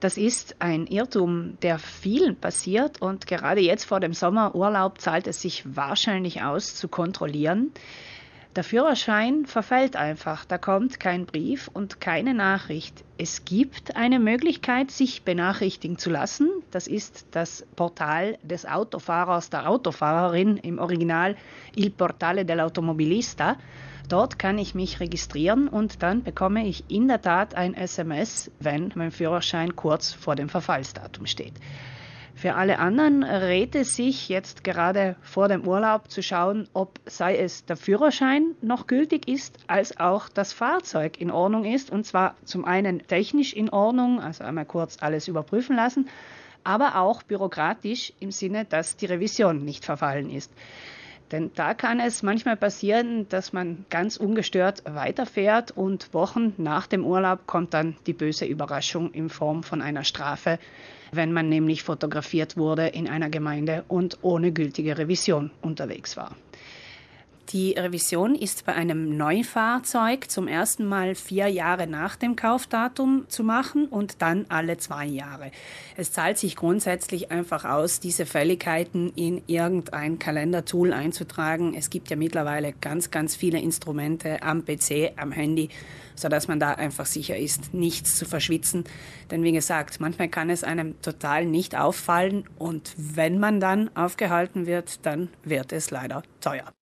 Das ist ein Irrtum, der vielen passiert und gerade jetzt vor dem Sommerurlaub zahlt es sich wahrscheinlich aus zu kontrollieren. Der Führerschein verfällt einfach, da kommt kein Brief und keine Nachricht. Es gibt eine Möglichkeit, sich benachrichtigen zu lassen. Das ist das Portal des Autofahrers, der Autofahrerin, im Original Il Portale dell'Automobilista. Dort kann ich mich registrieren und dann bekomme ich in der Tat ein SMS, wenn mein Führerschein kurz vor dem Verfallsdatum steht. Für alle anderen rät es sich jetzt gerade vor dem Urlaub zu schauen, ob sei es der Führerschein noch gültig ist, als auch das Fahrzeug in Ordnung ist. Und zwar zum einen technisch in Ordnung, also einmal kurz alles überprüfen lassen, aber auch bürokratisch im Sinne, dass die Revision nicht verfallen ist. Denn da kann es manchmal passieren, dass man ganz ungestört weiterfährt und Wochen nach dem Urlaub kommt dann die böse Überraschung in Form von einer Strafe, wenn man nämlich fotografiert wurde in einer Gemeinde und ohne gültige Revision unterwegs war. Die Revision ist bei einem Neufahrzeug zum ersten Mal vier Jahre nach dem Kaufdatum zu machen und dann alle zwei Jahre. Es zahlt sich grundsätzlich einfach aus, diese Fälligkeiten in irgendein Kalendertool einzutragen. Es gibt ja mittlerweile ganz, ganz viele Instrumente am PC, am Handy, sodass man da einfach sicher ist, nichts zu verschwitzen. Denn wie gesagt, manchmal kann es einem total nicht auffallen und wenn man dann aufgehalten wird, dann wird es leider teuer.